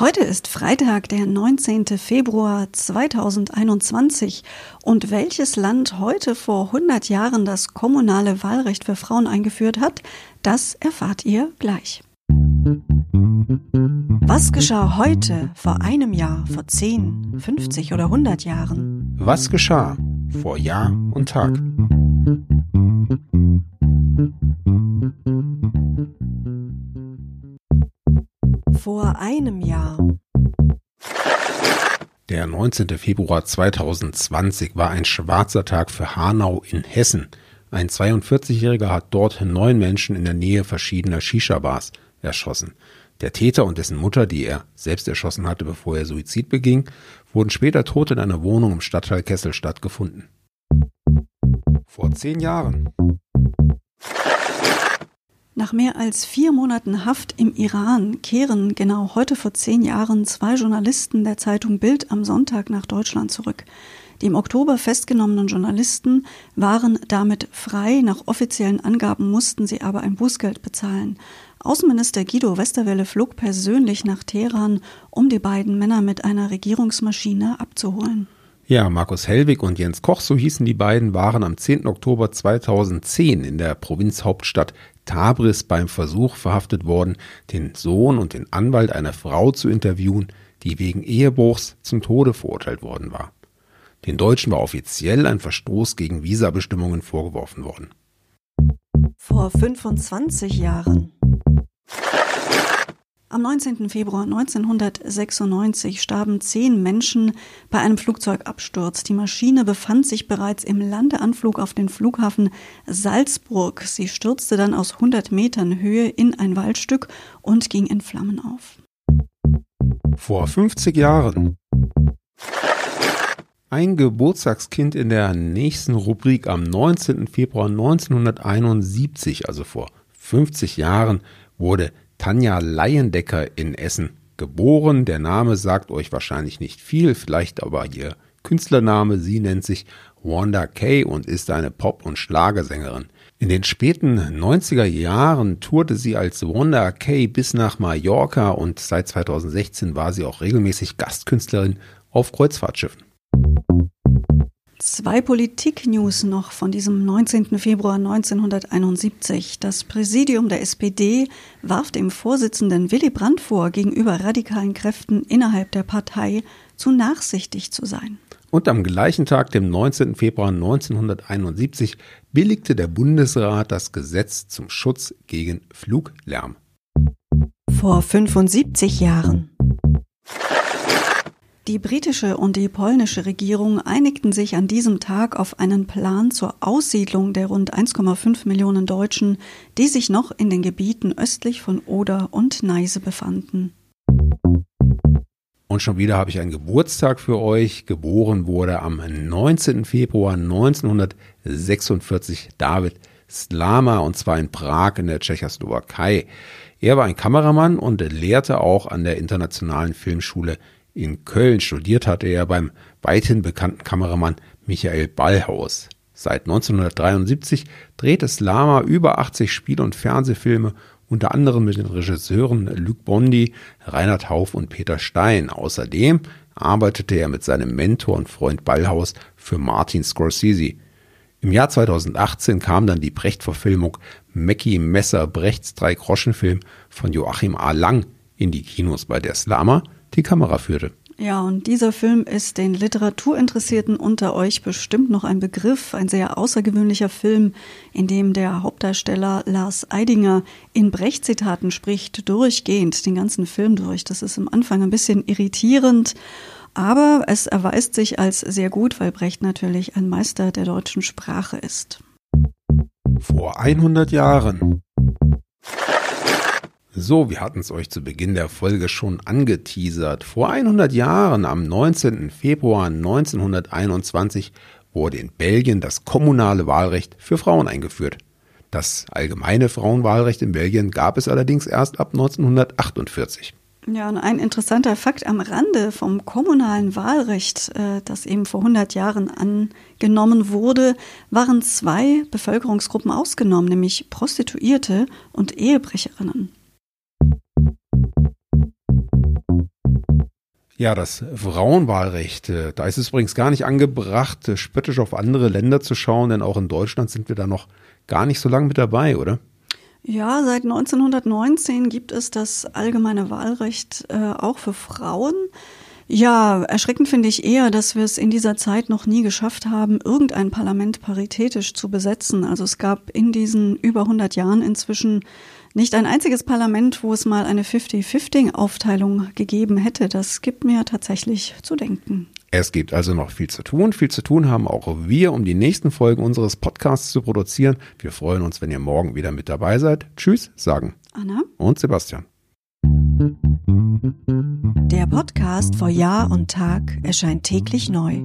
Heute ist Freitag, der 19. Februar 2021 und welches Land heute vor 100 Jahren das kommunale Wahlrecht für Frauen eingeführt hat, das erfahrt ihr gleich. Was geschah heute, vor einem Jahr, vor 10, 50 oder 100 Jahren? Was geschah vor Jahr und Tag? Vor einem Jahr. Der 19. Februar 2020 war ein schwarzer Tag für Hanau in Hessen. Ein 42-Jähriger hat dort neun Menschen in der Nähe verschiedener Shisha-Bars erschossen. Der Täter und dessen Mutter, die er selbst erschossen hatte, bevor er Suizid beging, wurden später tot in einer Wohnung im Stadtteil Kesselstadt gefunden. Vor zehn Jahren. Nach mehr als vier Monaten Haft im Iran kehren genau heute vor zehn Jahren zwei Journalisten der Zeitung Bild am Sonntag nach Deutschland zurück. Die im Oktober festgenommenen Journalisten waren damit frei. Nach offiziellen Angaben mussten sie aber ein Bußgeld bezahlen. Außenminister Guido Westerwelle flog persönlich nach Teheran, um die beiden Männer mit einer Regierungsmaschine abzuholen. Ja, Markus Hellwig und Jens Koch, so hießen die beiden, waren am 10. Oktober 2010 in der Provinzhauptstadt Tabriz beim Versuch verhaftet worden, den Sohn und den Anwalt einer Frau zu interviewen, die wegen Ehebruchs zum Tode verurteilt worden war. Den Deutschen war offiziell ein Verstoß gegen Visabestimmungen vorgeworfen worden. Vor 25 Jahren. Am 19. Februar 1996 starben zehn Menschen bei einem Flugzeugabsturz. Die Maschine befand sich bereits im Landeanflug auf den Flughafen Salzburg. Sie stürzte dann aus 100 Metern Höhe in ein Waldstück und ging in Flammen auf. Vor 50 Jahren. Ein Geburtstagskind in der nächsten Rubrik am 19. Februar 1971, also vor 50 Jahren, wurde Tanja Leiendecker in Essen geboren. Der Name sagt euch wahrscheinlich nicht viel, vielleicht aber ihr Künstlername. Sie nennt sich Wanda Kay und ist eine Pop- und Schlagersängerin. In den späten 90er Jahren tourte sie als Wanda Kay bis nach Mallorca und seit 2016 war sie auch regelmäßig Gastkünstlerin auf Kreuzfahrtschiffen. Zwei Politik-News noch von diesem 19. Februar 1971. Das Präsidium der SPD warf dem Vorsitzenden Willy Brandt vor, gegenüber radikalen Kräften innerhalb der Partei zu nachsichtig zu sein. Und am gleichen Tag, dem 19. Februar 1971, billigte der Bundesrat das Gesetz zum Schutz gegen Fluglärm. Vor 75 Jahren. Die britische und die polnische Regierung einigten sich an diesem Tag auf einen Plan zur Aussiedlung der rund 1,5 Millionen Deutschen, die sich noch in den Gebieten östlich von Oder und Neise befanden. Und schon wieder habe ich einen Geburtstag für euch. Geboren wurde am 19. Februar 1946 David Slama und zwar in Prag in der Tschechoslowakei. Er war ein Kameramann und lehrte auch an der Internationalen Filmschule in Köln studiert hatte er beim weithin bekannten Kameramann Michael Ballhaus. Seit 1973 drehte Slama über 80 Spiel- und Fernsehfilme, unter anderem mit den Regisseuren Luc Bondi, Reinhard Hauf und Peter Stein. Außerdem arbeitete er mit seinem Mentor und Freund Ballhaus für Martin Scorsese. Im Jahr 2018 kam dann die Brecht-Verfilmung Mackie Messer Brechts Drei-Groschen-Film von Joachim A. Lang in die Kinos, bei der Slama die Kamera führte. Ja, und dieser Film ist den Literaturinteressierten unter euch bestimmt noch ein Begriff, ein sehr außergewöhnlicher Film, in dem der Hauptdarsteller Lars Eidinger in Brecht-Zitaten spricht, durchgehend, den ganzen Film durch. Das ist am Anfang ein bisschen irritierend, aber es erweist sich als sehr gut, weil Brecht natürlich ein Meister der deutschen Sprache ist. Vor 100 Jahren so, wir hatten es euch zu Beginn der Folge schon angeteasert. Vor 100 Jahren, am 19. Februar 1921, wurde in Belgien das kommunale Wahlrecht für Frauen eingeführt. Das allgemeine Frauenwahlrecht in Belgien gab es allerdings erst ab 1948. Ja, und ein interessanter Fakt am Rande vom kommunalen Wahlrecht, äh, das eben vor 100 Jahren angenommen wurde, waren zwei Bevölkerungsgruppen ausgenommen, nämlich Prostituierte und Ehebrecherinnen. Ja, das Frauenwahlrecht. Äh, da ist es übrigens gar nicht angebracht, äh, spöttisch auf andere Länder zu schauen, denn auch in Deutschland sind wir da noch gar nicht so lange mit dabei, oder? Ja, seit 1919 gibt es das allgemeine Wahlrecht äh, auch für Frauen. Ja, erschreckend finde ich eher, dass wir es in dieser Zeit noch nie geschafft haben, irgendein Parlament paritätisch zu besetzen. Also es gab in diesen über 100 Jahren inzwischen nicht ein einziges Parlament, wo es mal eine 50-50-Aufteilung gegeben hätte. Das gibt mir tatsächlich zu denken. Es gibt also noch viel zu tun. Viel zu tun haben auch wir, um die nächsten Folgen unseres Podcasts zu produzieren. Wir freuen uns, wenn ihr morgen wieder mit dabei seid. Tschüss, sagen Anna und Sebastian. Der Podcast vor Jahr und Tag erscheint täglich neu.